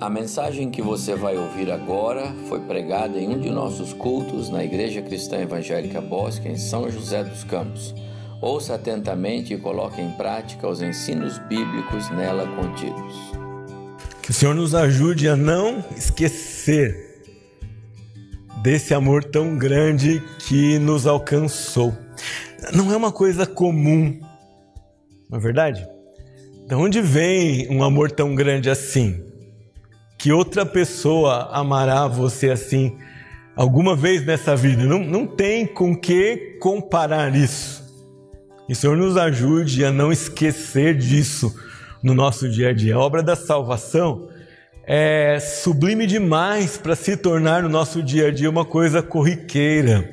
A mensagem que você vai ouvir agora foi pregada em um de nossos cultos na Igreja Cristã Evangélica Bosque, em São José dos Campos. Ouça atentamente e coloque em prática os ensinos bíblicos nela contidos. Que o Senhor nos ajude a não esquecer desse amor tão grande que nos alcançou. Não é uma coisa comum, não é verdade? De onde vem um amor tão grande assim? Que outra pessoa amará você assim alguma vez nessa vida? Não, não tem com que comparar isso. E o Senhor nos ajude a não esquecer disso no nosso dia a dia. A obra da salvação é sublime demais para se tornar no nosso dia a dia uma coisa corriqueira,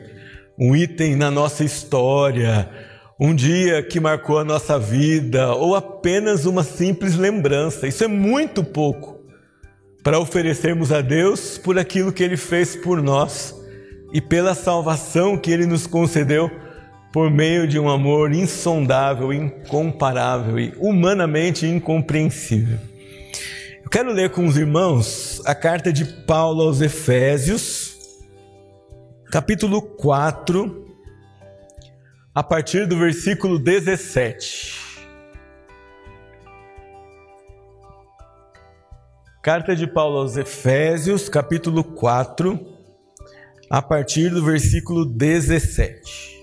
um item na nossa história, um dia que marcou a nossa vida ou apenas uma simples lembrança. Isso é muito pouco para oferecermos a Deus por aquilo que Ele fez por nós e pela salvação que Ele nos concedeu por meio de um amor insondável, incomparável e humanamente incompreensível. Eu quero ler com os irmãos a carta de Paulo aos Efésios, capítulo 4 a partir do versículo 17. Carta de Paulo aos Efésios, capítulo 4, a partir do versículo 17.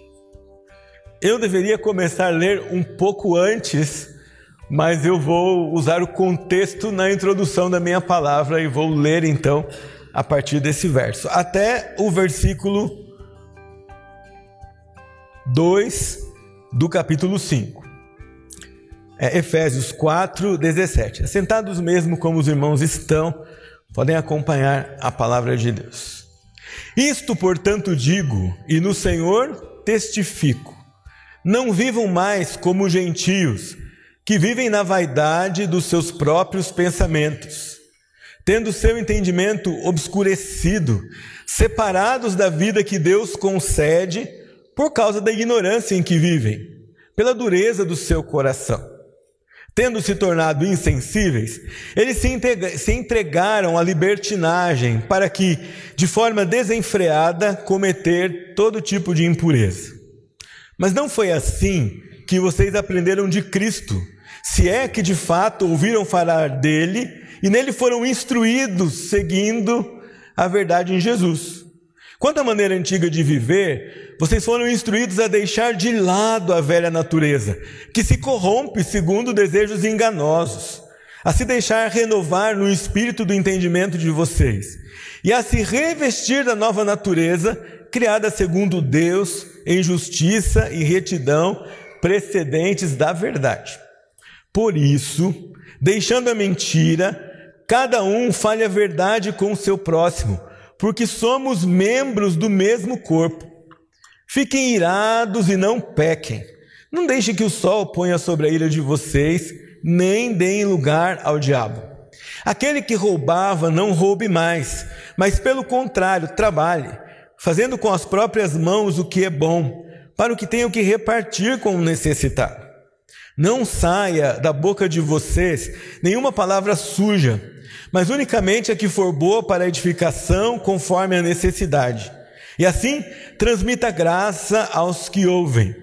Eu deveria começar a ler um pouco antes, mas eu vou usar o contexto na introdução da minha palavra e vou ler então a partir desse verso, até o versículo 2 do capítulo 5. É Efésios 4, 17. Assentados mesmo como os irmãos estão, podem acompanhar a palavra de Deus. Isto, portanto, digo, e no Senhor testifico: não vivam mais como gentios, que vivem na vaidade dos seus próprios pensamentos, tendo seu entendimento obscurecido, separados da vida que Deus concede por causa da ignorância em que vivem, pela dureza do seu coração. Tendo se tornado insensíveis, eles se entregaram à libertinagem para que, de forma desenfreada, cometer todo tipo de impureza. Mas não foi assim que vocês aprenderam de Cristo, se é que de fato ouviram falar dele e nele foram instruídos seguindo a verdade em Jesus. Quanto à maneira antiga de viver, vocês foram instruídos a deixar de lado a velha natureza, que se corrompe segundo desejos enganosos, a se deixar renovar no espírito do entendimento de vocês, e a se revestir da nova natureza, criada segundo Deus, em justiça e retidão, precedentes da verdade. Por isso, deixando a mentira, cada um fale a verdade com o seu próximo porque somos membros do mesmo corpo. Fiquem irados e não pequem. Não deixem que o sol ponha sobre a ira de vocês, nem deem lugar ao diabo. Aquele que roubava, não roube mais, mas pelo contrário, trabalhe, fazendo com as próprias mãos o que é bom, para o que tenham que repartir com o necessitado. Não saia da boca de vocês nenhuma palavra suja, mas unicamente a que for boa para a edificação conforme a necessidade. E assim, transmita graça aos que ouvem.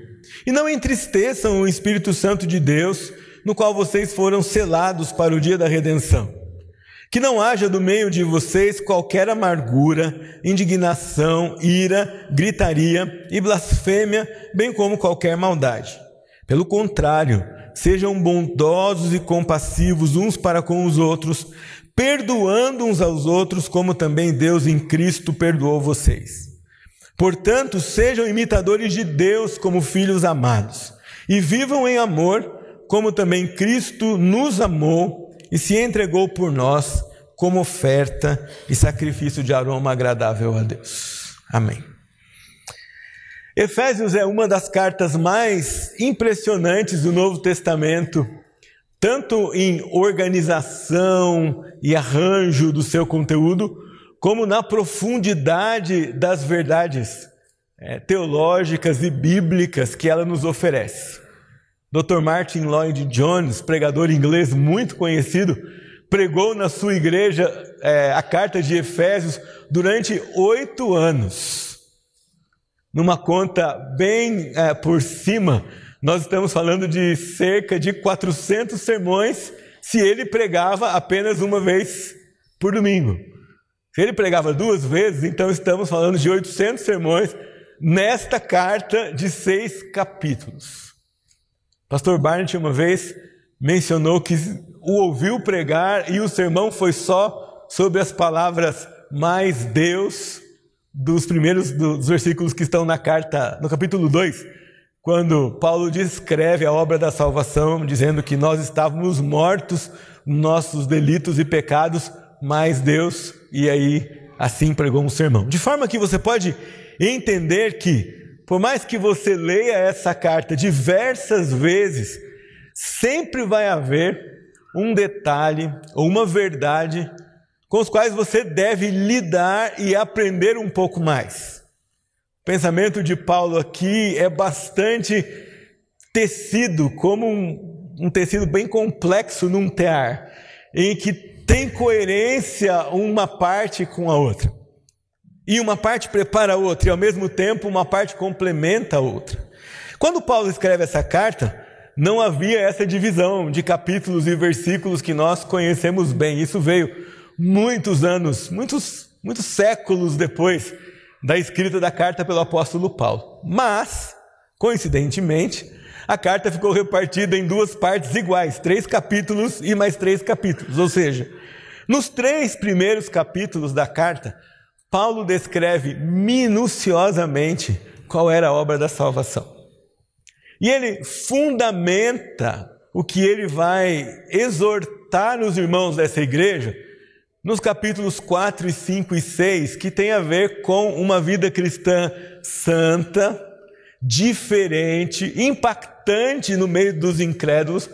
E não entristeçam o Espírito Santo de Deus, no qual vocês foram selados para o dia da redenção. Que não haja do meio de vocês qualquer amargura, indignação, ira, gritaria e blasfêmia, bem como qualquer maldade. Pelo contrário, sejam bondosos e compassivos uns para com os outros, perdoando uns aos outros, como também Deus em Cristo perdoou vocês. Portanto, sejam imitadores de Deus como filhos amados, e vivam em amor, como também Cristo nos amou e se entregou por nós como oferta e sacrifício de aroma agradável a Deus. Amém. Efésios é uma das cartas mais impressionantes do Novo Testamento tanto em organização e arranjo do seu conteúdo, como na profundidade das verdades é, teológicas e bíblicas que ela nos oferece. Dr. Martin Lloyd Jones, pregador inglês muito conhecido, pregou na sua igreja é, a carta de Efésios durante oito anos. Numa conta bem é, por cima, nós estamos falando de cerca de 400 sermões se ele pregava apenas uma vez por domingo. Se ele pregava duas vezes, então estamos falando de 800 sermões nesta carta de seis capítulos. Pastor Barnett uma vez mencionou que o ouviu pregar e o sermão foi só sobre as palavras mais Deus dos primeiros dos versículos que estão na carta, no capítulo 2, quando Paulo descreve a obra da salvação, dizendo que nós estávamos mortos nossos delitos e pecados, mais Deus, e aí assim pregou um sermão. De forma que você pode entender que, por mais que você leia essa carta diversas vezes, sempre vai haver um detalhe ou uma verdade com os quais você deve lidar e aprender um pouco mais. Pensamento de Paulo aqui é bastante tecido, como um, um tecido bem complexo num tear, em que tem coerência uma parte com a outra. E uma parte prepara a outra, e ao mesmo tempo uma parte complementa a outra. Quando Paulo escreve essa carta, não havia essa divisão de capítulos e versículos que nós conhecemos bem. Isso veio muitos anos, muitos, muitos séculos depois da escrita da carta pelo apóstolo Paulo. Mas, coincidentemente, a carta ficou repartida em duas partes iguais, três capítulos e mais três capítulos. Ou seja, nos três primeiros capítulos da carta, Paulo descreve minuciosamente qual era a obra da salvação. E ele fundamenta o que ele vai exortar os irmãos dessa igreja nos capítulos 4 e 5 e 6, que tem a ver com uma vida cristã santa, diferente, impactante no meio dos incrédulos,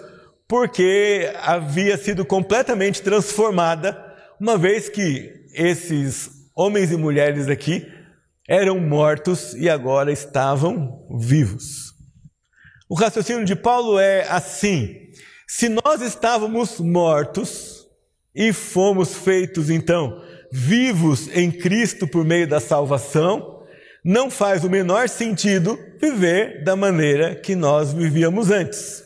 porque havia sido completamente transformada, uma vez que esses homens e mulheres aqui eram mortos e agora estavam vivos. O raciocínio de Paulo é assim: se nós estávamos mortos e fomos feitos então vivos em Cristo por meio da salvação, não faz o menor sentido viver da maneira que nós vivíamos antes.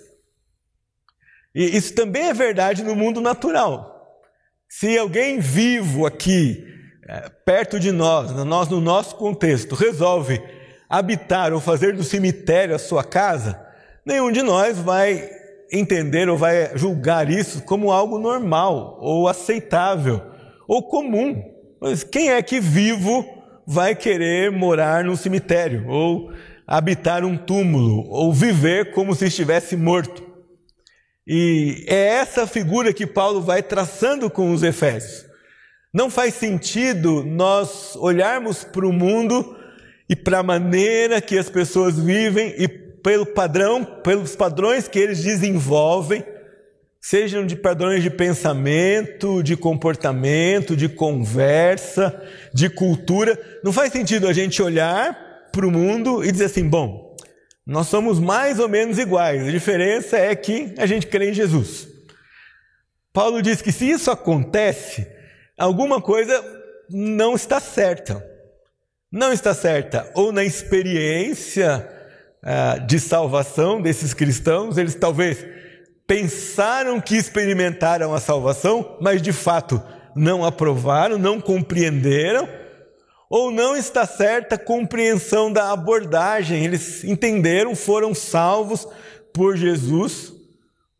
E isso também é verdade no mundo natural. Se alguém vivo aqui é, perto de nós, nós no nosso contexto, resolve habitar ou fazer do cemitério a sua casa, nenhum de nós vai entender ou vai julgar isso como algo normal ou aceitável ou comum. Mas quem é que vivo vai querer morar no cemitério ou habitar um túmulo ou viver como se estivesse morto? E é essa figura que Paulo vai traçando com os Efésios. Não faz sentido nós olharmos para o mundo e para a maneira que as pessoas vivem e pelo padrão, pelos padrões que eles desenvolvem, sejam de padrões de pensamento, de comportamento, de conversa, de cultura. Não faz sentido a gente olhar para o mundo e dizer assim: bom, nós somos mais ou menos iguais, a diferença é que a gente crê em Jesus. Paulo diz que se isso acontece, alguma coisa não está certa. Não está certa ou na experiência ah, de salvação desses cristãos, eles talvez pensaram que experimentaram a salvação, mas de fato não aprovaram, não compreenderam, ou não está certa a compreensão da abordagem, eles entenderam, foram salvos por Jesus,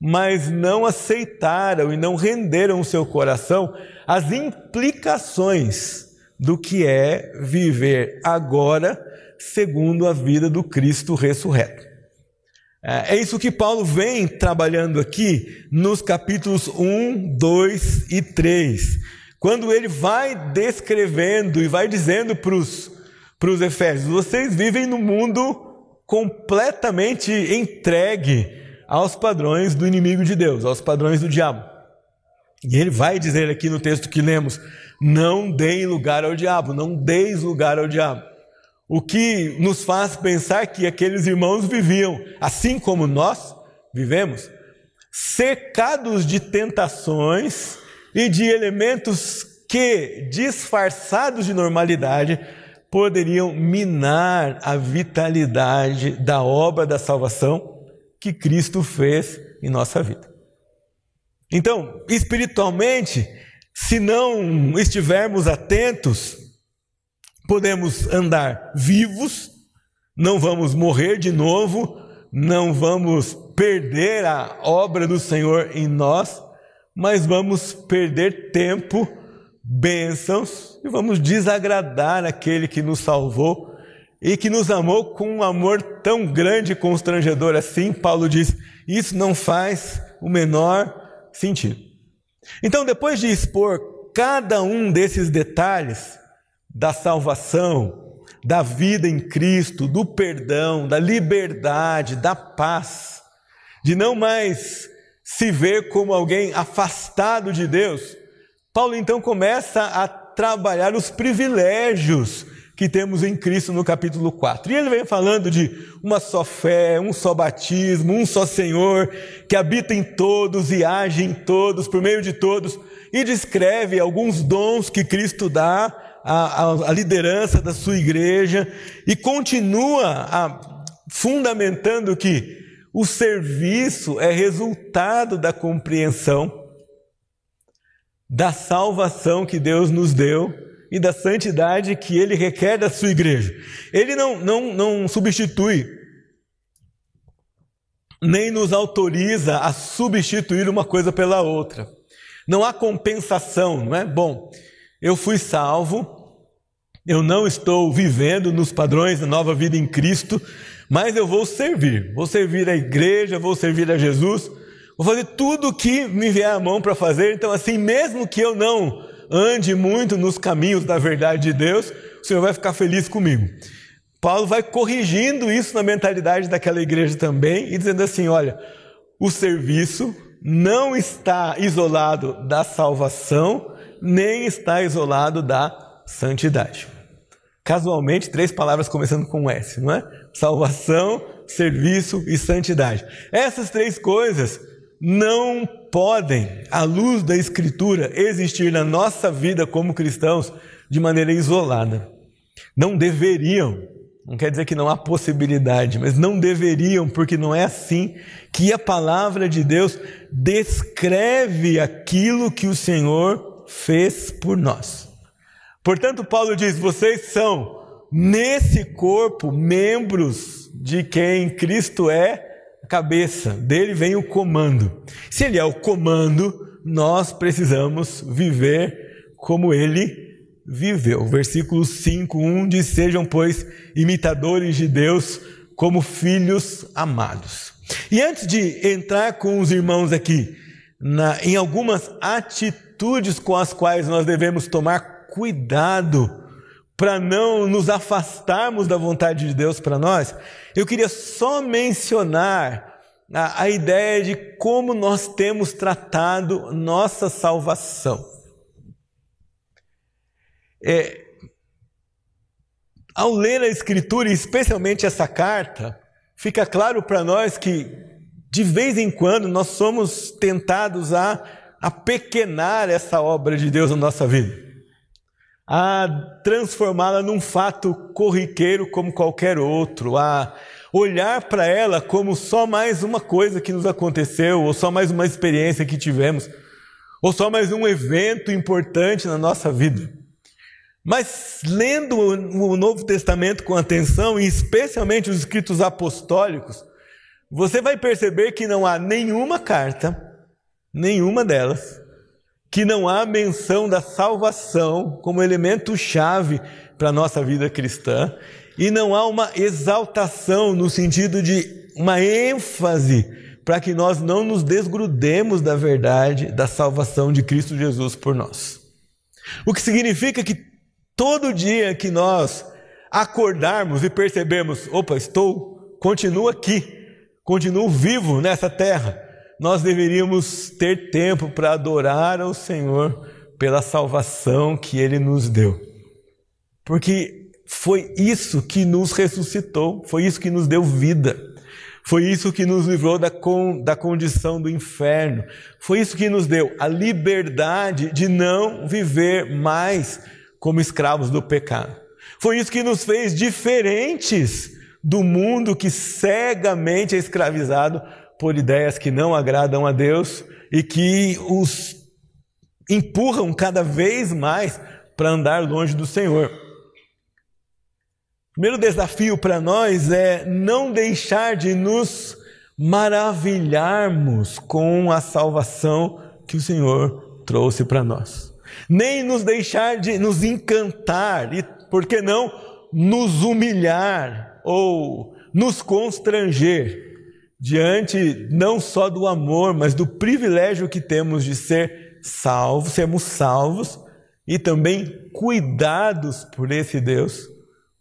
mas não aceitaram e não renderam o seu coração às implicações do que é viver agora segundo a vida do Cristo ressurreto. É, é isso que Paulo vem trabalhando aqui nos capítulos 1, 2 e 3, quando ele vai descrevendo e vai dizendo para os Efésios: vocês vivem no mundo completamente entregue aos padrões do inimigo de Deus, aos padrões do diabo. E ele vai dizer aqui no texto que lemos: não deem lugar ao diabo, não deis lugar ao diabo. O que nos faz pensar que aqueles irmãos viviam, assim como nós vivemos, cercados de tentações e de elementos que, disfarçados de normalidade, poderiam minar a vitalidade da obra da salvação que Cristo fez em nossa vida. Então, espiritualmente, se não estivermos atentos, podemos andar vivos, não vamos morrer de novo, não vamos perder a obra do Senhor em nós, mas vamos perder tempo, bênçãos e vamos desagradar aquele que nos salvou e que nos amou com um amor tão grande e constrangedor assim. Paulo diz: isso não faz o menor sentido. Então, depois de expor cada um desses detalhes da salvação, da vida em Cristo, do perdão, da liberdade, da paz, de não mais se ver como alguém afastado de Deus, Paulo então começa a trabalhar os privilégios que temos em Cristo no capítulo 4. E ele vem falando de uma só fé, um só batismo, um só Senhor, que habita em todos e age em todos, por meio de todos, e descreve alguns dons que Cristo dá a, a, liderança da sua igreja e continua a, fundamentando que o serviço é resultado da compreensão da salvação que Deus nos deu e da santidade que Ele requer da sua igreja. Ele não, não, não substitui, nem nos autoriza a substituir uma coisa pela outra. Não há compensação, não é? Bom, eu fui salvo, eu não estou vivendo nos padrões da nova vida em Cristo, mas eu vou servir. Vou servir a igreja, vou servir a Jesus, vou fazer tudo o que me vier à mão para fazer. Então, assim, mesmo que eu não ande muito nos caminhos da verdade de Deus, o Senhor vai ficar feliz comigo. Paulo vai corrigindo isso na mentalidade daquela igreja também e dizendo assim: olha, o serviço não está isolado da salvação, nem está isolado da santidade. Casualmente, três palavras começando com S, não é? Salvação, serviço e santidade. Essas três coisas não podem, à luz da Escritura, existir na nossa vida como cristãos de maneira isolada. Não deveriam, não quer dizer que não há possibilidade, mas não deveriam, porque não é assim que a palavra de Deus descreve aquilo que o Senhor fez por nós. Portanto, Paulo diz: vocês são, nesse corpo, membros de quem Cristo é a cabeça, dele vem o comando. Se ele é o comando, nós precisamos viver como ele viveu. Versículo 5:1 diz: Sejam, pois, imitadores de Deus como filhos amados. E antes de entrar com os irmãos aqui na, em algumas atitudes com as quais nós devemos tomar cuidado para não nos afastarmos da vontade de Deus para nós, eu queria só mencionar a, a ideia de como nós temos tratado nossa salvação. É, ao ler a Escritura, e especialmente essa carta, fica claro para nós que, de vez em quando, nós somos tentados a, a pequenar essa obra de Deus na nossa vida a transformá-la num fato corriqueiro como qualquer outro, a olhar para ela como só mais uma coisa que nos aconteceu, ou só mais uma experiência que tivemos, ou só mais um evento importante na nossa vida. Mas lendo o Novo Testamento com atenção, e especialmente os escritos apostólicos, você vai perceber que não há nenhuma carta, nenhuma delas, que não há menção da salvação como elemento chave para a nossa vida cristã e não há uma exaltação no sentido de uma ênfase para que nós não nos desgrudemos da verdade da salvação de Cristo Jesus por nós. O que significa que todo dia que nós acordarmos e percebermos, opa, estou, continuo aqui, continuo vivo nessa terra, nós deveríamos ter tempo para adorar ao Senhor pela salvação que Ele nos deu. Porque foi isso que nos ressuscitou, foi isso que nos deu vida. Foi isso que nos livrou da, con, da condição do inferno. Foi isso que nos deu a liberdade de não viver mais como escravos do pecado. Foi isso que nos fez diferentes do mundo que cegamente é escravizado por ideias que não agradam a Deus e que os empurram cada vez mais para andar longe do Senhor. O primeiro desafio para nós é não deixar de nos maravilharmos com a salvação que o Senhor trouxe para nós. Nem nos deixar de nos encantar e, por que não, nos humilhar ou nos constranger diante não só do amor, mas do privilégio que temos de ser salvos, sermos salvos e também cuidados por esse Deus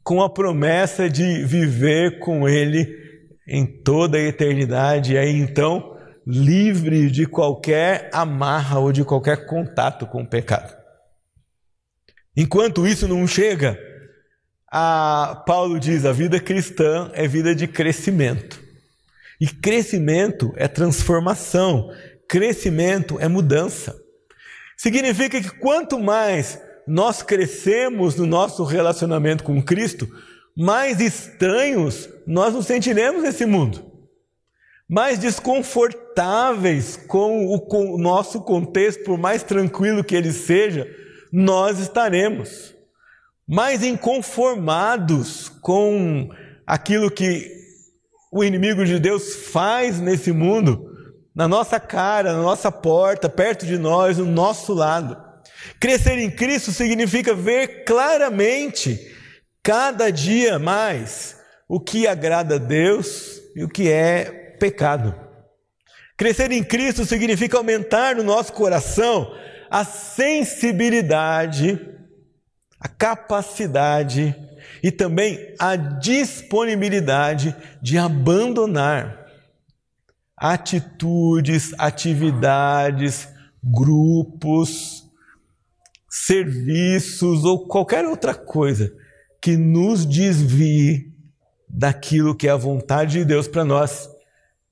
com a promessa de viver com Ele em toda a eternidade, e aí então livre de qualquer amarra ou de qualquer contato com o pecado. Enquanto isso não chega, Paulo diz: a vida cristã é vida de crescimento. E crescimento é transformação, crescimento é mudança. Significa que quanto mais nós crescemos no nosso relacionamento com Cristo, mais estranhos nós nos sentiremos nesse mundo, mais desconfortáveis com o, com o nosso contexto, por mais tranquilo que ele seja, nós estaremos, mais inconformados com aquilo que o inimigo de Deus faz nesse mundo, na nossa cara, na nossa porta, perto de nós, no nosso lado. Crescer em Cristo significa ver claramente, cada dia mais, o que agrada a Deus e o que é pecado. Crescer em Cristo significa aumentar no nosso coração a sensibilidade, a capacidade e também a disponibilidade de abandonar atitudes, atividades, grupos, serviços ou qualquer outra coisa que nos desvie daquilo que é a vontade de Deus para nós,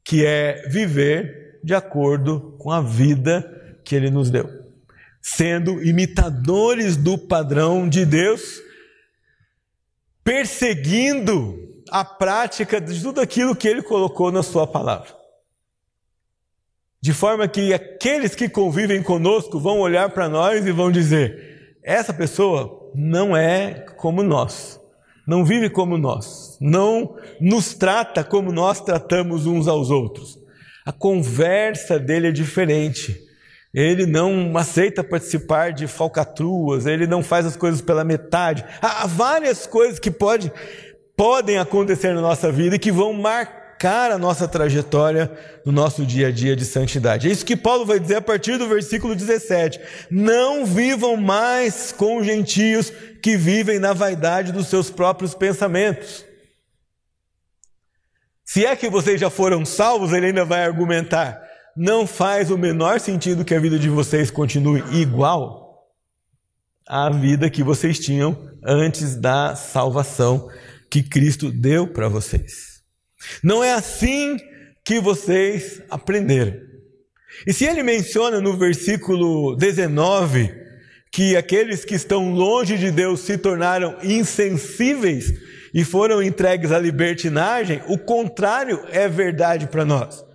que é viver de acordo com a vida que Ele nos deu, sendo imitadores do padrão de Deus, perseguindo a prática de tudo aquilo que Ele colocou na Sua palavra. De forma que aqueles que convivem conosco vão olhar para nós e vão dizer: essa pessoa não é como nós, não vive como nós, não nos trata como nós tratamos uns aos outros. A conversa dele é diferente. Ele não aceita participar de falcatruas, ele não faz as coisas pela metade. Há várias coisas que pode, podem acontecer na nossa vida e que vão marcar a nossa trajetória no nosso dia a dia de santidade. É isso que Paulo vai dizer a partir do versículo 17. Não vivam mais com gentios que vivem na vaidade dos seus próprios pensamentos. Se é que vocês já foram salvos, ele ainda vai argumentar. Não faz o menor sentido que a vida de vocês continue igual à vida que vocês tinham antes da salvação que Cristo deu para vocês. Não é assim que vocês aprenderam. E se ele menciona no versículo 19 que aqueles que estão longe de Deus se tornaram insensíveis e foram entregues à libertinagem, o contrário é verdade para nós.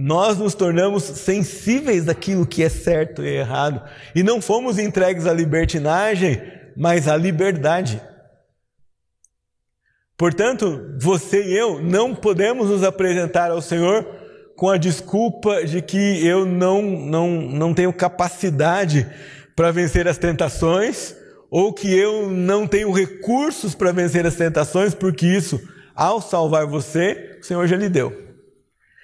Nós nos tornamos sensíveis daquilo que é certo e errado e não fomos entregues à libertinagem, mas à liberdade. Portanto, você e eu não podemos nos apresentar ao Senhor com a desculpa de que eu não, não, não tenho capacidade para vencer as tentações, ou que eu não tenho recursos para vencer as tentações, porque isso, ao salvar você, o Senhor já lhe deu.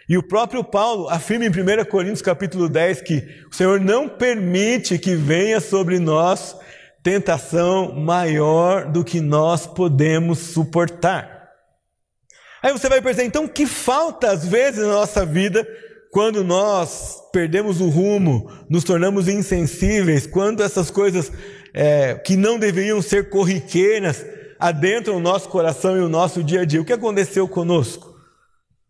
E o próprio Paulo afirma em 1 Coríntios capítulo 10 que o Senhor não permite que venha sobre nós tentação maior do que nós podemos suportar. Aí você vai pensar, então, que falta às vezes na nossa vida quando nós perdemos o rumo, nos tornamos insensíveis, quando essas coisas é, que não deveriam ser corriqueiras adentram o nosso coração e o nosso dia a dia. O que aconteceu conosco?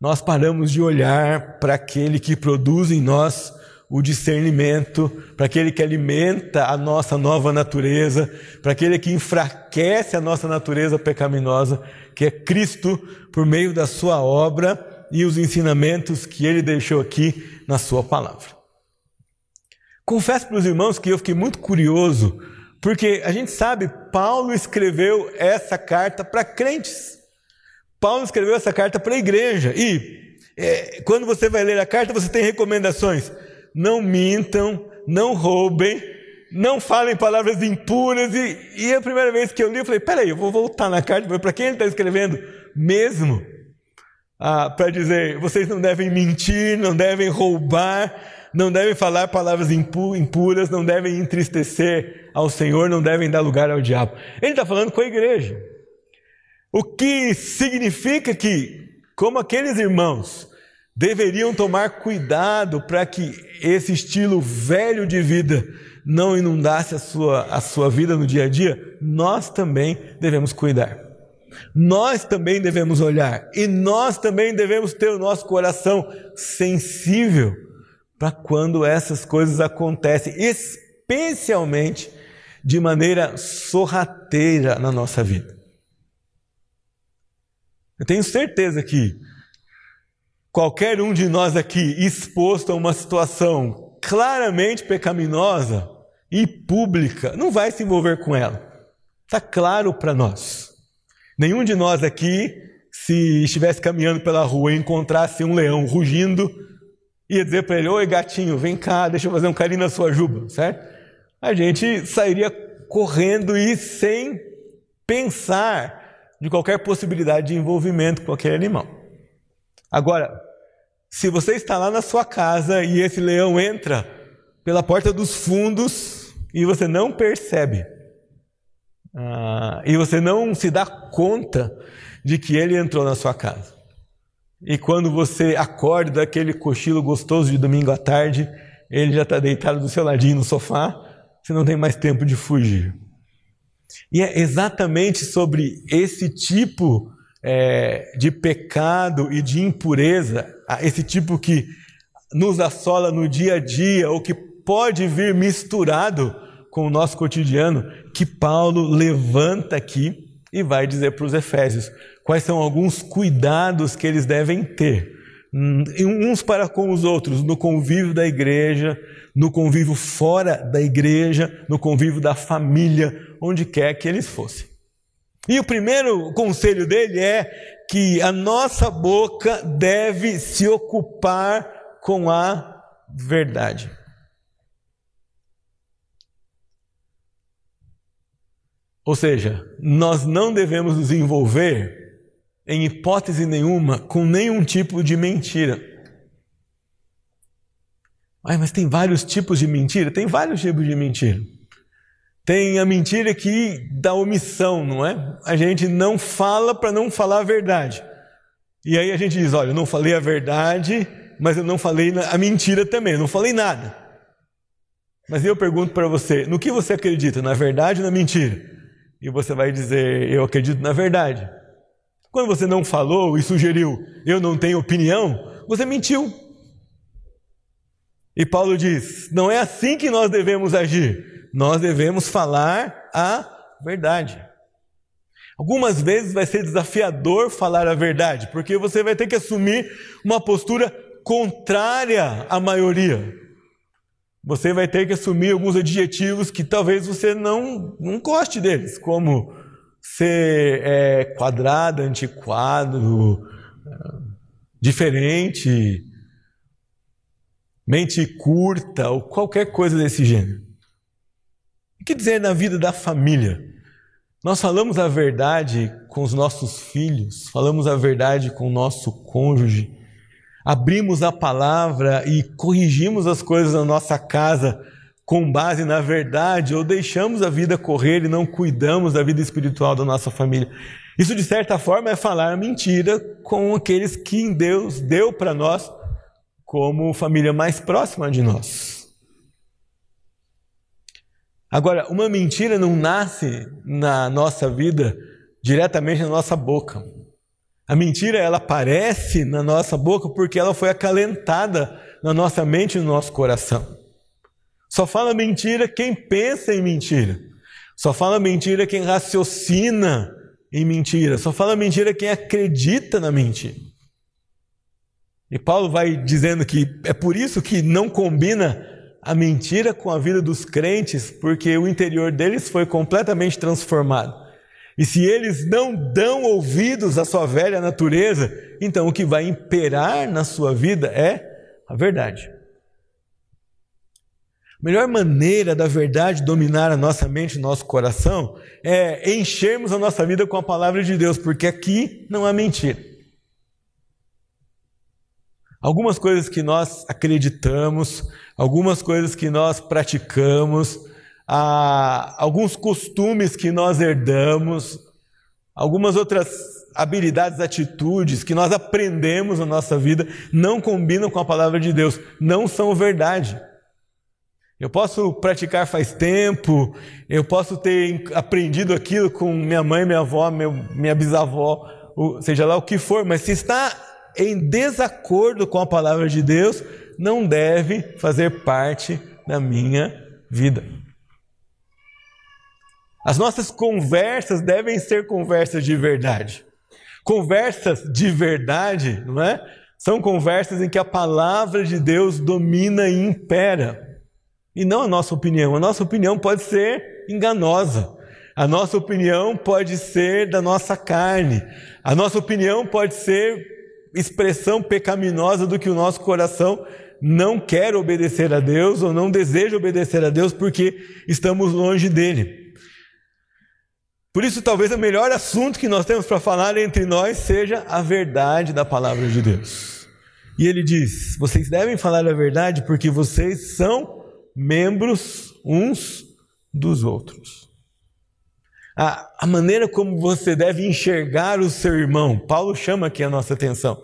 Nós paramos de olhar para aquele que produz em nós o discernimento, para aquele que alimenta a nossa nova natureza, para aquele que enfraquece a nossa natureza pecaminosa, que é Cristo por meio da sua obra e os ensinamentos que ele deixou aqui na sua palavra. Confesso para os irmãos que eu fiquei muito curioso, porque a gente sabe, Paulo escreveu essa carta para crentes. Paulo escreveu essa carta para a igreja. E é, quando você vai ler a carta, você tem recomendações não mintam, não roubem, não falem palavras impuras. E, e a primeira vez que eu li, eu falei: peraí, eu vou voltar na carta, para quem ele está escrevendo mesmo? Ah, para dizer: vocês não devem mentir, não devem roubar, não devem falar palavras impuras, não devem entristecer ao Senhor, não devem dar lugar ao diabo. Ele está falando com a igreja. O que significa que, como aqueles irmãos deveriam tomar cuidado para que esse estilo velho de vida não inundasse a sua, a sua vida no dia a dia, nós também devemos cuidar. Nós também devemos olhar e nós também devemos ter o nosso coração sensível para quando essas coisas acontecem, especialmente de maneira sorrateira na nossa vida. Eu tenho certeza que qualquer um de nós aqui exposto a uma situação claramente pecaminosa e pública não vai se envolver com ela. Está claro para nós. Nenhum de nós aqui, se estivesse caminhando pela rua e encontrasse um leão rugindo, ia dizer para ele: Oi, gatinho, vem cá, deixa eu fazer um carinho na sua juba, certo? A gente sairia correndo e sem pensar de qualquer possibilidade de envolvimento com aquele animal. Agora, se você está lá na sua casa e esse leão entra pela porta dos fundos e você não percebe, ah, e você não se dá conta de que ele entrou na sua casa. E quando você acorda daquele cochilo gostoso de domingo à tarde, ele já está deitado do seu ladinho no sofá, você não tem mais tempo de fugir. E é exatamente sobre esse tipo é, de pecado e de impureza, esse tipo que nos assola no dia a dia, ou que pode vir misturado com o nosso cotidiano, que Paulo levanta aqui e vai dizer para os Efésios quais são alguns cuidados que eles devem ter, uns para com os outros, no convívio da igreja, no convívio fora da igreja, no convívio da família, onde quer que eles fossem. E o primeiro conselho dele é que a nossa boca deve se ocupar com a verdade. Ou seja, nós não devemos nos envolver em hipótese nenhuma com nenhum tipo de mentira. Ai, mas tem vários tipos de mentira? Tem vários tipos de mentira. Tem a mentira aqui da omissão, não é? A gente não fala para não falar a verdade. E aí a gente diz: olha, eu não falei a verdade, mas eu não falei a mentira também, eu não falei nada. Mas eu pergunto para você: no que você acredita, na verdade ou na mentira? E você vai dizer: eu acredito na verdade. Quando você não falou e sugeriu, eu não tenho opinião, você mentiu. E Paulo diz: não é assim que nós devemos agir nós devemos falar a verdade. Algumas vezes vai ser desafiador falar a verdade, porque você vai ter que assumir uma postura contrária à maioria. Você vai ter que assumir alguns adjetivos que talvez você não, não goste deles, como ser é, quadrado, antiquado, diferente, mente curta, ou qualquer coisa desse gênero. O que dizer na vida da família? Nós falamos a verdade com os nossos filhos, falamos a verdade com o nosso cônjuge, abrimos a palavra e corrigimos as coisas na nossa casa com base na verdade ou deixamos a vida correr e não cuidamos da vida espiritual da nossa família. Isso, de certa forma, é falar mentira com aqueles que Deus deu para nós como família mais próxima de nós. Agora, uma mentira não nasce na nossa vida diretamente na nossa boca. A mentira ela aparece na nossa boca porque ela foi acalentada na nossa mente e no nosso coração. Só fala mentira quem pensa em mentira. Só fala mentira quem raciocina em mentira. Só fala mentira quem acredita na mentira. E Paulo vai dizendo que é por isso que não combina a mentira com a vida dos crentes, porque o interior deles foi completamente transformado. E se eles não dão ouvidos à sua velha natureza, então o que vai imperar na sua vida é a verdade. Melhor maneira da verdade dominar a nossa mente e nosso coração é enchermos a nossa vida com a palavra de Deus, porque aqui não há mentira. Algumas coisas que nós acreditamos, algumas coisas que nós praticamos, alguns costumes que nós herdamos, algumas outras habilidades, atitudes que nós aprendemos na nossa vida não combinam com a palavra de Deus, não são verdade. Eu posso praticar faz tempo, eu posso ter aprendido aquilo com minha mãe, minha avó, meu, minha bisavó, seja lá o que for, mas se está em desacordo com a palavra de Deus, não deve fazer parte da minha vida. As nossas conversas devem ser conversas de verdade. Conversas de verdade, não é? São conversas em que a palavra de Deus domina e impera. E não a nossa opinião. A nossa opinião pode ser enganosa. A nossa opinião pode ser da nossa carne. A nossa opinião pode ser expressão pecaminosa do que o nosso coração não quer obedecer a Deus ou não deseja obedecer a Deus porque estamos longe dele. Por isso, talvez o melhor assunto que nós temos para falar entre nós seja a verdade da palavra de Deus. E ele diz: vocês devem falar a verdade porque vocês são membros uns dos outros. A, a maneira como você deve enxergar o seu irmão, Paulo chama aqui a nossa atenção.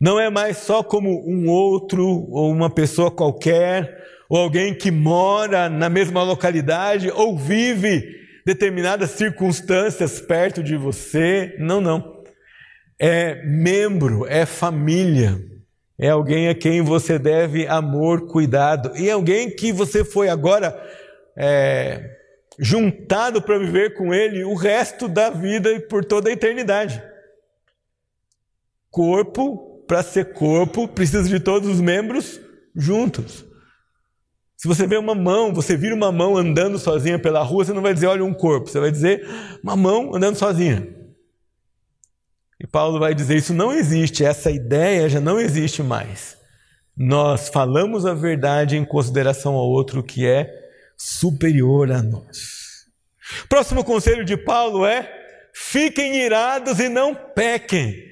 Não é mais só como um outro ou uma pessoa qualquer, ou alguém que mora na mesma localidade ou vive determinadas circunstâncias perto de você. Não, não. É membro, é família. É alguém a quem você deve amor, cuidado. E alguém que você foi agora é, juntado para viver com ele o resto da vida e por toda a eternidade. Corpo, para ser corpo, precisa de todos os membros juntos. Se você vê uma mão, você vira uma mão andando sozinha pela rua, você não vai dizer, olha um corpo, você vai dizer uma mão andando sozinha. E Paulo vai dizer: isso não existe, essa ideia já não existe mais. Nós falamos a verdade em consideração ao outro que é superior a nós. Próximo conselho de Paulo é: fiquem irados e não pequem.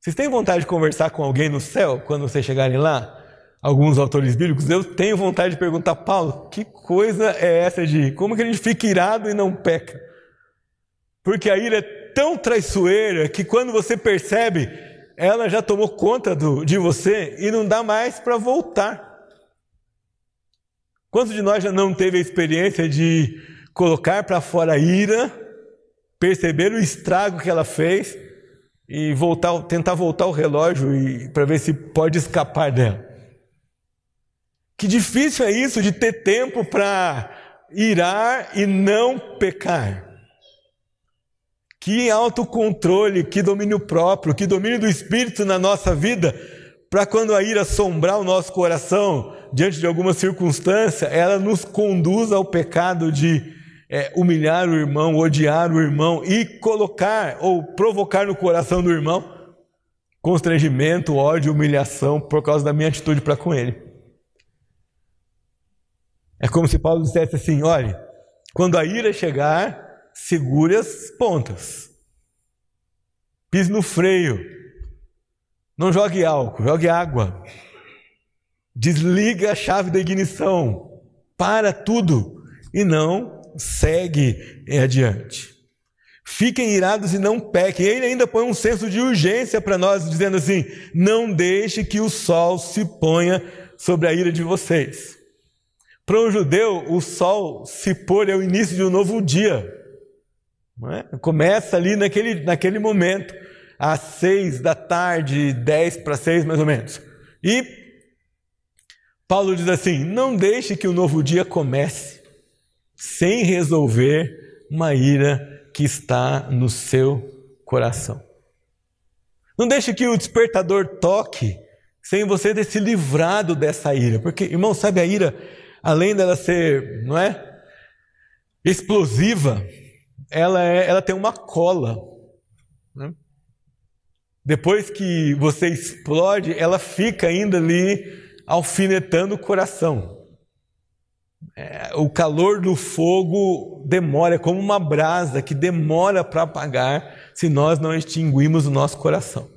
Vocês têm vontade de conversar com alguém no céu quando vocês chegarem lá? alguns autores bíblicos, eu tenho vontade de perguntar, Paulo, que coisa é essa de como que a gente fica irado e não peca? Porque a ira é tão traiçoeira que quando você percebe, ela já tomou conta do, de você e não dá mais para voltar. Quantos de nós já não teve a experiência de colocar para fora a ira, perceber o estrago que ela fez e voltar, tentar voltar o relógio para ver se pode escapar dela? Que difícil é isso de ter tempo para irar e não pecar. Que autocontrole, que domínio próprio, que domínio do espírito na nossa vida, para quando a ira assombrar o nosso coração diante de alguma circunstância, ela nos conduz ao pecado de é, humilhar o irmão, odiar o irmão e colocar ou provocar no coração do irmão constrangimento, ódio, humilhação por causa da minha atitude para com ele. É como se Paulo dissesse assim: olhe, quando a ira chegar, segure as pontas, pise no freio, não jogue álcool, jogue água, desliga a chave da ignição, para tudo e não segue adiante. Fiquem irados e não pequem. Ele ainda põe um senso de urgência para nós, dizendo assim: não deixe que o sol se ponha sobre a ira de vocês. Para um judeu, o sol se pôr é o início de um novo dia. É? Começa ali naquele, naquele momento. às seis da tarde, dez para seis mais ou menos. E Paulo diz assim: não deixe que o novo dia comece sem resolver uma ira que está no seu coração. Não deixe que o despertador toque sem você ter se livrado dessa ira. Porque, irmão, sabe a ira, além dela ser, não é? Explosiva, ela, é, ela tem uma cola. Né? Depois que você explode, ela fica ainda ali alfinetando o coração. É, o calor do fogo demora, é como uma brasa que demora para apagar se nós não extinguimos o nosso coração.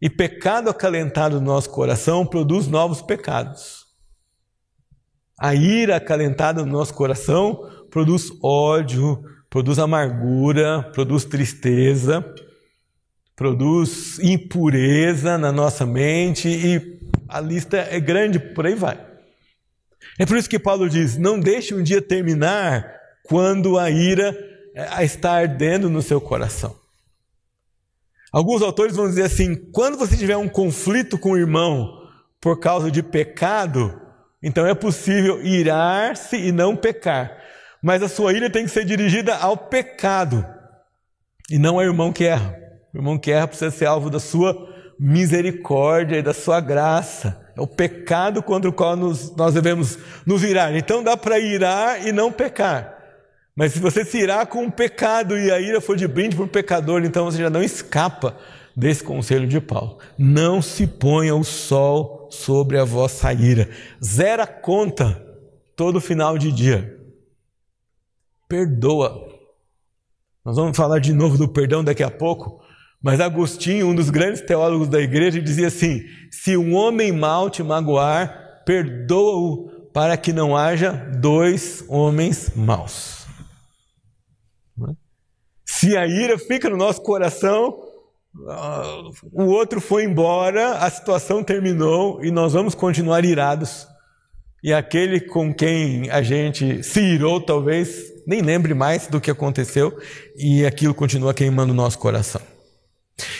E pecado acalentado no nosso coração produz novos pecados. A ira acalentada no nosso coração produz ódio, produz amargura, produz tristeza, produz impureza na nossa mente e a lista é grande, por aí vai. É por isso que Paulo diz: não deixe um dia terminar quando a ira eh, está ardendo no seu coração. Alguns autores vão dizer assim: quando você tiver um conflito com o irmão por causa de pecado, então é possível irar-se e não pecar. Mas a sua ira tem que ser dirigida ao pecado e não ao irmão que erra. O irmão que erra precisa ser alvo da sua misericórdia e da sua graça. É o pecado contra o qual nos, nós devemos nos irar. Então dá para irar e não pecar. Mas se você se irá com o pecado e a ira for de brinde para o pecador, então você já não escapa desse conselho de Paulo. Não se ponha o sol sobre a vossa ira. Zera conta todo final de dia. Perdoa. Nós vamos falar de novo do perdão daqui a pouco. Mas Agostinho, um dos grandes teólogos da igreja, dizia assim: se um homem mal te magoar, perdoa-o para que não haja dois homens maus. Se a ira fica no nosso coração, uh, o outro foi embora, a situação terminou e nós vamos continuar irados. E aquele com quem a gente se irou, talvez nem lembre mais do que aconteceu, e aquilo continua queimando o nosso coração.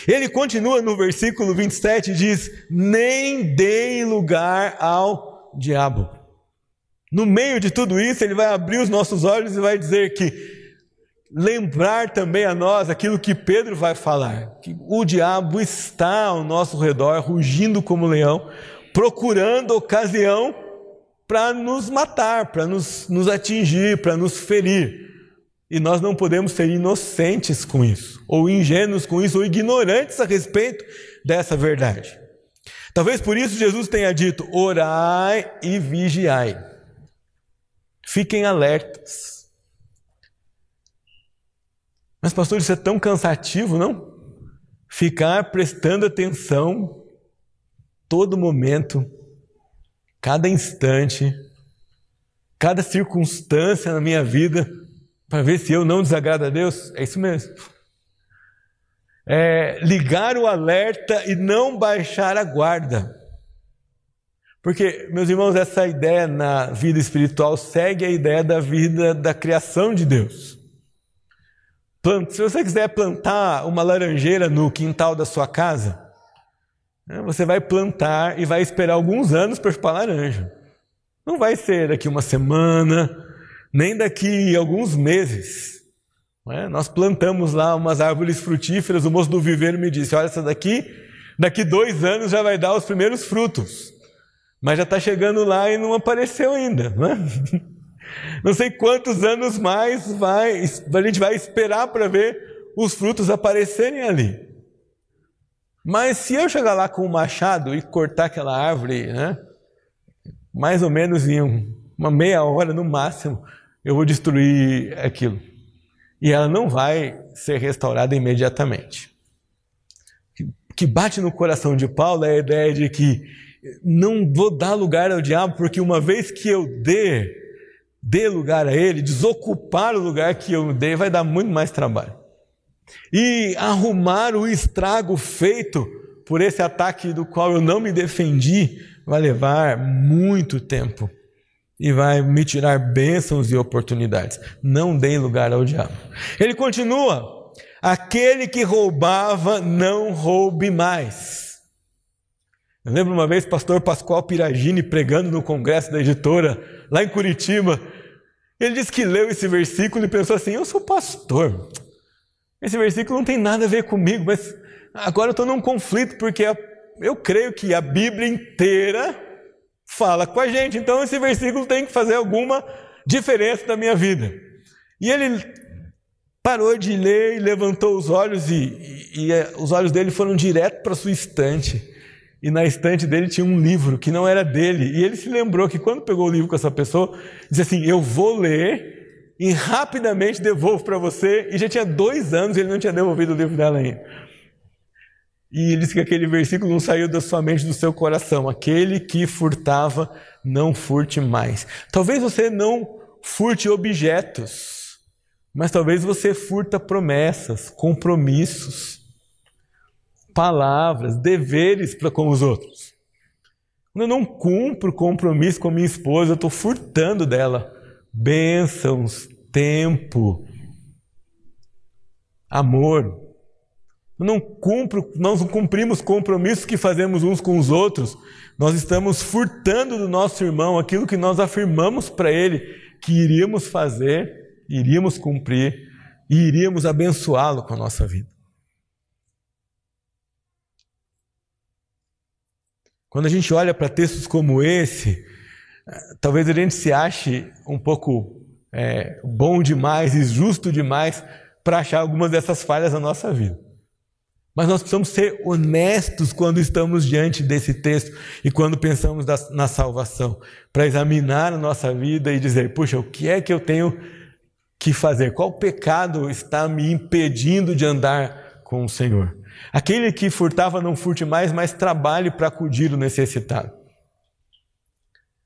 Ele continua no versículo 27 e diz: Nem deem lugar ao diabo. No meio de tudo isso, ele vai abrir os nossos olhos e vai dizer que lembrar também a nós aquilo que Pedro vai falar, que o diabo está ao nosso redor, rugindo como leão, procurando ocasião para nos matar, para nos, nos atingir, para nos ferir. E nós não podemos ser inocentes com isso, ou ingênuos com isso, ou ignorantes a respeito dessa verdade. Talvez por isso Jesus tenha dito: orai e vigiai. Fiquem alertas. Mas, pastor, isso é tão cansativo, não? Ficar prestando atenção todo momento, cada instante, cada circunstância na minha vida, para ver se eu não desagrado a Deus? É isso mesmo. É ligar o alerta e não baixar a guarda. Porque, meus irmãos, essa ideia na vida espiritual segue a ideia da vida da criação de Deus. Se você quiser plantar uma laranjeira no quintal da sua casa, você vai plantar e vai esperar alguns anos para chupar laranja. Não vai ser daqui uma semana, nem daqui alguns meses. É? Nós plantamos lá umas árvores frutíferas, o moço do viveiro me disse: Olha, essa daqui, daqui dois anos já vai dar os primeiros frutos. Mas já está chegando lá e não apareceu ainda. Não é? Não sei quantos anos mais vai, a gente vai esperar para ver os frutos aparecerem ali. Mas se eu chegar lá com um machado e cortar aquela árvore, né, mais ou menos em uma meia hora no máximo, eu vou destruir aquilo. E ela não vai ser restaurada imediatamente. O que bate no coração de Paulo é a ideia de que não vou dar lugar ao diabo, porque uma vez que eu dê dê lugar a ele, desocupar o lugar que eu dei, vai dar muito mais trabalho. E arrumar o estrago feito por esse ataque do qual eu não me defendi vai levar muito tempo e vai me tirar bênçãos e oportunidades. Não dê lugar ao diabo. Ele continua: aquele que roubava, não roube mais. Eu lembro uma vez pastor Pascoal Piragini pregando no congresso da editora, lá em Curitiba. Ele disse que leu esse versículo e pensou assim: Eu sou pastor. Esse versículo não tem nada a ver comigo, mas agora eu estou num conflito, porque eu creio que a Bíblia inteira fala com a gente, então esse versículo tem que fazer alguma diferença na minha vida. E ele parou de ler e levantou os olhos, e, e, e eh, os olhos dele foram direto para sua estante. E na estante dele tinha um livro que não era dele. E ele se lembrou que quando pegou o livro com essa pessoa, disse assim: Eu vou ler e rapidamente devolvo para você. E já tinha dois anos e ele não tinha devolvido o livro dela ainda. E ele disse que aquele versículo não saiu da sua mente, do seu coração. Aquele que furtava, não furte mais. Talvez você não furte objetos, mas talvez você furta promessas, compromissos, palavras, deveres para com os outros. Quando eu não cumpro compromisso com minha esposa, eu estou furtando dela bênçãos, tempo, amor não cumpro, nós não cumprimos compromissos que fazemos uns com os outros, nós estamos furtando do nosso irmão aquilo que nós afirmamos para ele que iríamos fazer, iríamos cumprir e iríamos abençoá-lo com a nossa vida. Quando a gente olha para textos como esse, talvez a gente se ache um pouco é, bom demais e justo demais para achar algumas dessas falhas na nossa vida. Mas nós precisamos ser honestos quando estamos diante desse texto e quando pensamos na salvação, para examinar a nossa vida e dizer: puxa, o que é que eu tenho que fazer? Qual pecado está me impedindo de andar com o Senhor? Aquele que furtava, não furte mais, mas trabalhe para acudir o necessitado.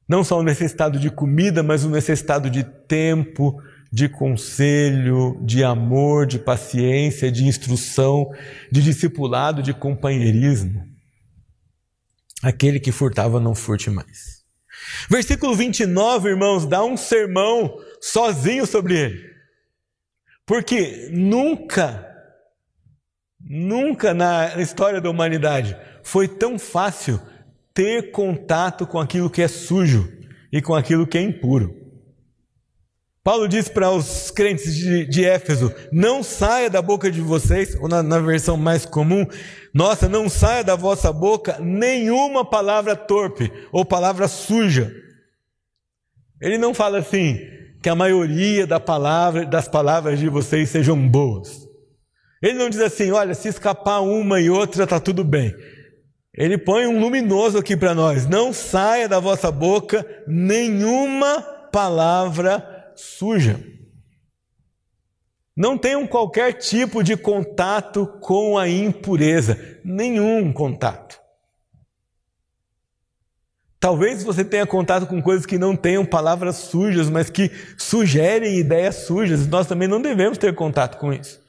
Não só o necessitado de comida, mas o necessitado de tempo, de conselho, de amor, de paciência, de instrução, de discipulado, de companheirismo. Aquele que furtava, não furte mais. Versículo 29, irmãos, dá um sermão sozinho sobre ele. Porque nunca, nunca na história da humanidade foi tão fácil ter contato com aquilo que é sujo e com aquilo que é impuro. Paulo diz para os crentes de, de, Éfeso: não saia da boca de vocês, ou na, na versão mais comum, nossa, não saia da vossa boca nenhuma palavra torpe ou palavra suja. Ele não fala assim que a maioria da palavra, das palavras de vocês sejam boas. Ele não diz assim, olha, se escapar uma e outra está tudo bem. Ele põe um luminoso aqui para nós: não saia da vossa boca nenhuma palavra suja. Não tenham qualquer tipo de contato com a impureza, nenhum contato. Talvez você tenha contato com coisas que não tenham palavras sujas, mas que sugerem ideias sujas. Nós também não devemos ter contato com isso.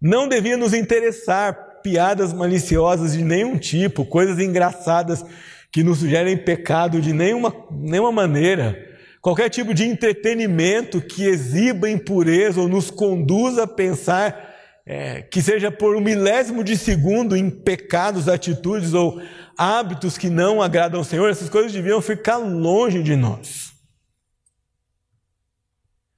Não devia nos interessar piadas maliciosas de nenhum tipo, coisas engraçadas que nos sugerem pecado de nenhuma, nenhuma maneira qualquer tipo de entretenimento que exiba impureza ou nos conduza a pensar é, que seja por um milésimo de segundo em pecados, atitudes ou hábitos que não agradam ao Senhor, essas coisas deviam ficar longe de nós.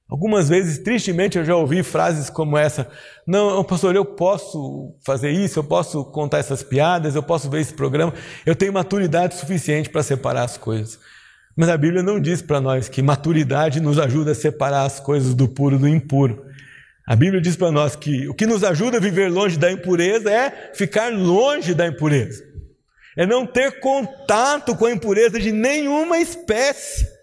Algumas vezes, tristemente, eu já ouvi frases como essa: Não, pastor, eu posso fazer isso, eu posso contar essas piadas, eu posso ver esse programa, eu tenho maturidade suficiente para separar as coisas. Mas a Bíblia não diz para nós que maturidade nos ajuda a separar as coisas do puro do impuro. A Bíblia diz para nós que o que nos ajuda a viver longe da impureza é ficar longe da impureza. É não ter contato com a impureza de nenhuma espécie.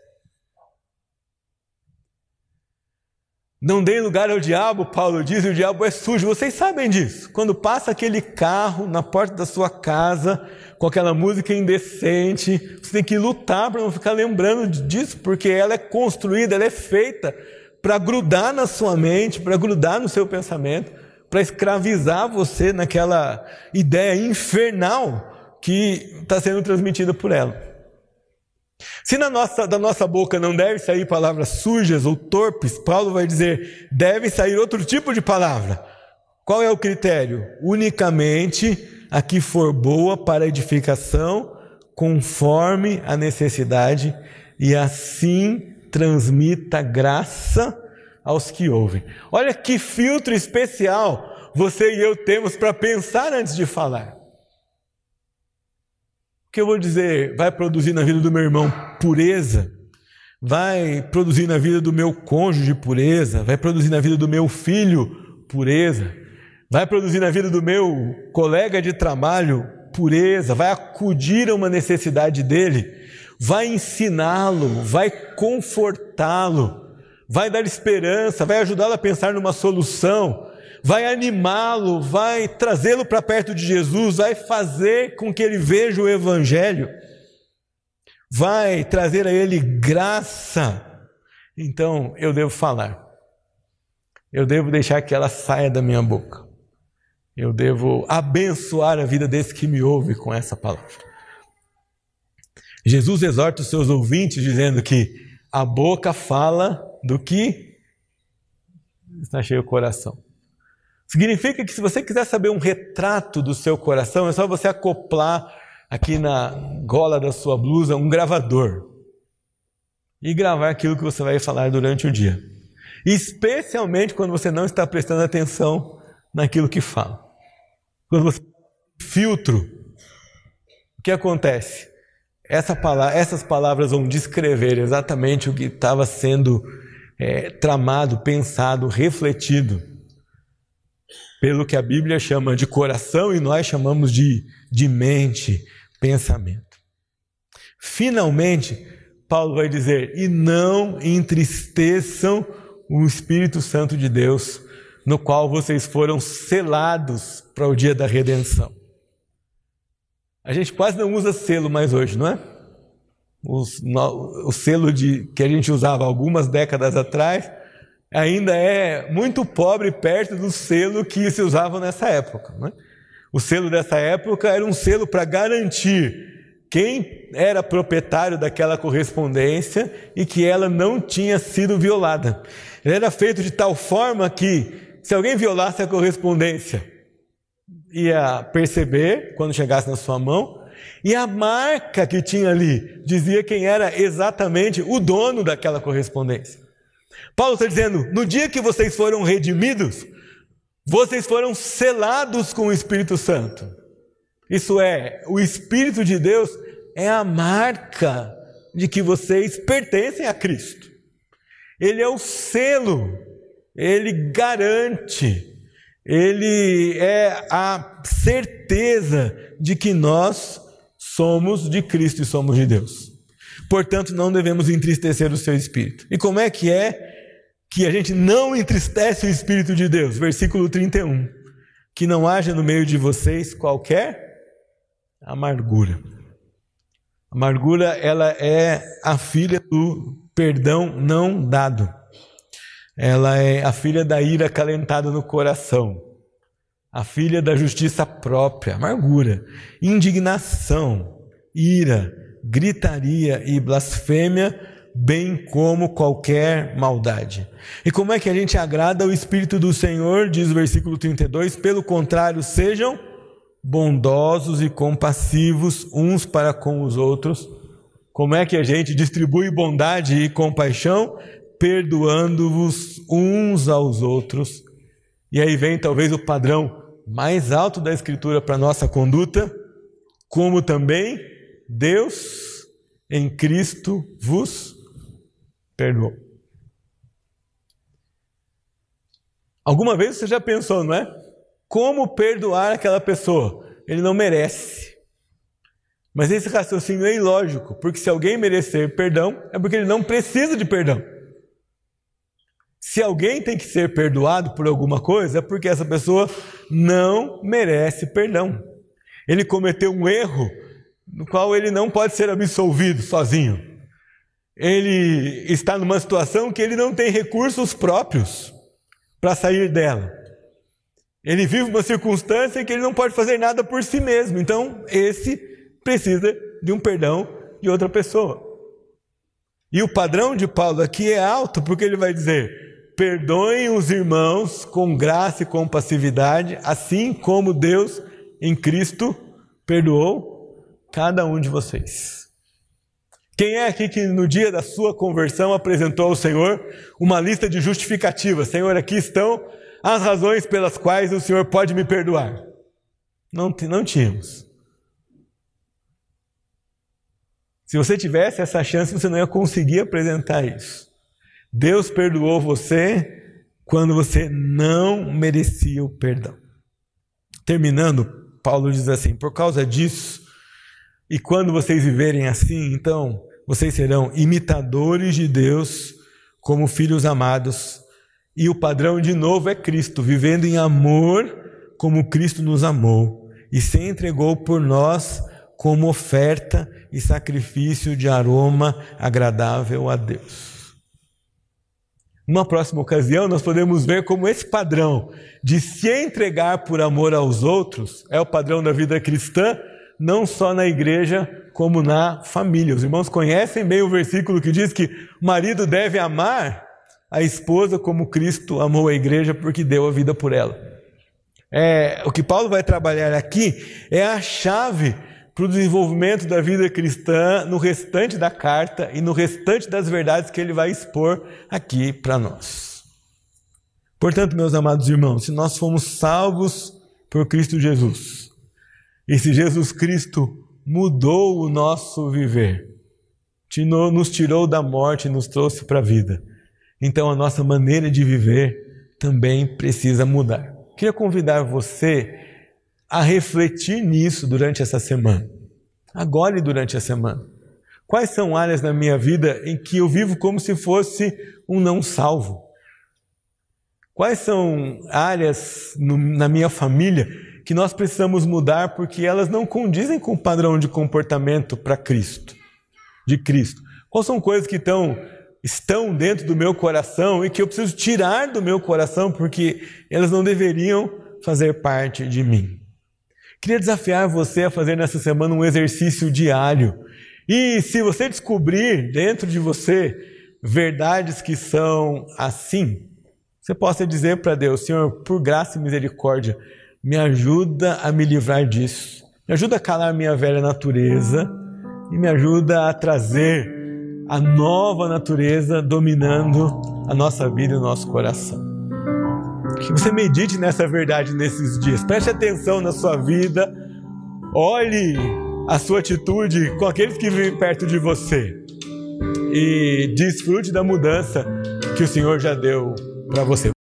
Não deem lugar ao diabo, Paulo diz, e o diabo é sujo. Vocês sabem disso. Quando passa aquele carro na porta da sua casa, com aquela música indecente. Você tem que lutar para não ficar lembrando disso, porque ela é construída, ela é feita para grudar na sua mente, para grudar no seu pensamento, para escravizar você naquela ideia infernal que está sendo transmitida por ela. Se na nossa, da nossa boca não deve sair palavras sujas ou torpes, Paulo vai dizer, deve sair outro tipo de palavra, Qual é o critério? Unicamente a que for boa para edificação, conforme a necessidade, e assim transmita graça aos que ouvem. Olha que filtro especial você e eu temos para pensar antes de falar. Que eu vou dizer vai produzir na vida do meu irmão pureza? Vai produzir na vida do meu cônjuge pureza? Vai produzir na vida do meu filho pureza? Vai produzir na vida do meu colega de trabalho pureza? Vai acudir a uma necessidade dele? Vai ensiná-lo? Vai confortá-lo? vai dar esperança, vai ajudá-lo a pensar numa solução, vai animá-lo, vai trazê-lo para perto de Jesus, vai fazer com que ele veja o Evangelho, vai trazer a ele graça. Então eu devo falar, eu devo deixar que ela saia da minha boca, eu devo abençoar a vida desse que me ouve com essa palavra. Jesus exorta os seus ouvintes dizendo que a boca fala do que está cheio o coração. Significa que se você quiser saber um retrato do seu coração, é só você acoplar aqui na gola da sua blusa um gravador e gravar aquilo que você vai falar durante o dia. Especialmente quando você não está prestando atenção naquilo que fala. Quando você filtro, o que acontece? Essa palavra, essas palavras vão descrever exatamente o que estava sendo é, tramado, pensado, refletido pelo que a Bíblia chama de coração e nós chamamos de, de mente, pensamento. Finalmente, Paulo vai dizer: e não entristeçam o Espírito Santo de Deus, no qual vocês foram selados para o dia da redenção. A gente quase não usa selo mais hoje, não é? o, o selo de, que a gente usava algumas décadas atrás ainda é muito pobre perto do selo que se usava nessa época. Né? O selo dessa época era um selo para garantir quem era proprietário daquela correspondência e que ela não tinha sido violada. Ele era feito de tal forma que, se alguém violasse a correspondência, ia perceber quando chegasse na sua mão, e a marca que tinha ali dizia quem era exatamente o dono daquela correspondência. Paulo está dizendo: no dia que vocês foram redimidos, vocês foram selados com o Espírito Santo. Isso é, o Espírito de Deus é a marca de que vocês pertencem a Cristo. Ele é o selo, ele garante, ele é a certeza de que nós somos de Cristo e somos de Deus. Portanto, não devemos entristecer o seu espírito. E como é que é que a gente não entristece o espírito de Deus? Versículo 31. Que não haja no meio de vocês qualquer amargura. Amargura, ela é a filha do perdão não dado. Ela é a filha da ira acalentada no coração a filha da justiça própria, amargura, indignação, ira, gritaria e blasfêmia, bem como qualquer maldade. E como é que a gente agrada o Espírito do Senhor? Diz o versículo 32: pelo contrário, sejam bondosos e compassivos uns para com os outros. Como é que a gente distribui bondade e compaixão? Perdoando-vos uns aos outros. E aí vem talvez o padrão mais alto da Escritura para nossa conduta, como também Deus em Cristo vos perdoou. Alguma vez você já pensou, não é? Como perdoar aquela pessoa? Ele não merece. Mas esse raciocínio é ilógico, porque se alguém merecer perdão, é porque ele não precisa de perdão. Se alguém tem que ser perdoado por alguma coisa, é porque essa pessoa não merece perdão. Ele cometeu um erro no qual ele não pode ser absolvido sozinho. Ele está numa situação que ele não tem recursos próprios para sair dela. Ele vive uma circunstância em que ele não pode fazer nada por si mesmo. Então, esse precisa de um perdão de outra pessoa. E o padrão de Paulo aqui é alto, porque ele vai dizer: perdoem os irmãos com graça e com passividade, assim como Deus em Cristo perdoou cada um de vocês. Quem é aqui que no dia da sua conversão apresentou ao Senhor uma lista de justificativas? Senhor, aqui estão as razões pelas quais o Senhor pode me perdoar. Não, não tínhamos. Se você tivesse essa chance, você não ia conseguir apresentar isso. Deus perdoou você quando você não merecia o perdão. Terminando, Paulo diz assim: por causa disso, e quando vocês viverem assim, então vocês serão imitadores de Deus como filhos amados, e o padrão de novo é Cristo, vivendo em amor como Cristo nos amou e se entregou por nós como oferta e sacrifício de aroma agradável a Deus. Numa próxima ocasião, nós podemos ver como esse padrão de se entregar por amor aos outros é o padrão da vida cristã, não só na igreja, como na família. Os irmãos conhecem bem o versículo que diz que o marido deve amar a esposa como Cristo amou a igreja porque deu a vida por ela. É, o que Paulo vai trabalhar aqui é a chave para o desenvolvimento da vida cristã no restante da carta e no restante das verdades que ele vai expor aqui para nós. Portanto, meus amados irmãos, se nós fomos salvos por Cristo Jesus, e se Jesus Cristo mudou o nosso viver, nos tirou da morte e nos trouxe para a vida, então a nossa maneira de viver também precisa mudar. Queria convidar você a refletir nisso durante essa semana. Agora e durante a semana. Quais são áreas na minha vida em que eu vivo como se fosse um não salvo? Quais são áreas no, na minha família que nós precisamos mudar porque elas não condizem com o padrão de comportamento para Cristo, de Cristo? Quais são coisas que estão, estão dentro do meu coração e que eu preciso tirar do meu coração porque elas não deveriam fazer parte de mim? Queria desafiar você a fazer nessa semana um exercício diário. E se você descobrir dentro de você verdades que são assim, você possa dizer para Deus: Senhor, por graça e misericórdia, me ajuda a me livrar disso. Me ajuda a calar minha velha natureza e me ajuda a trazer a nova natureza dominando a nossa vida e o nosso coração. Que você medite nessa verdade nesses dias. Preste atenção na sua vida. Olhe a sua atitude com aqueles que vivem perto de você. E desfrute da mudança que o Senhor já deu para você.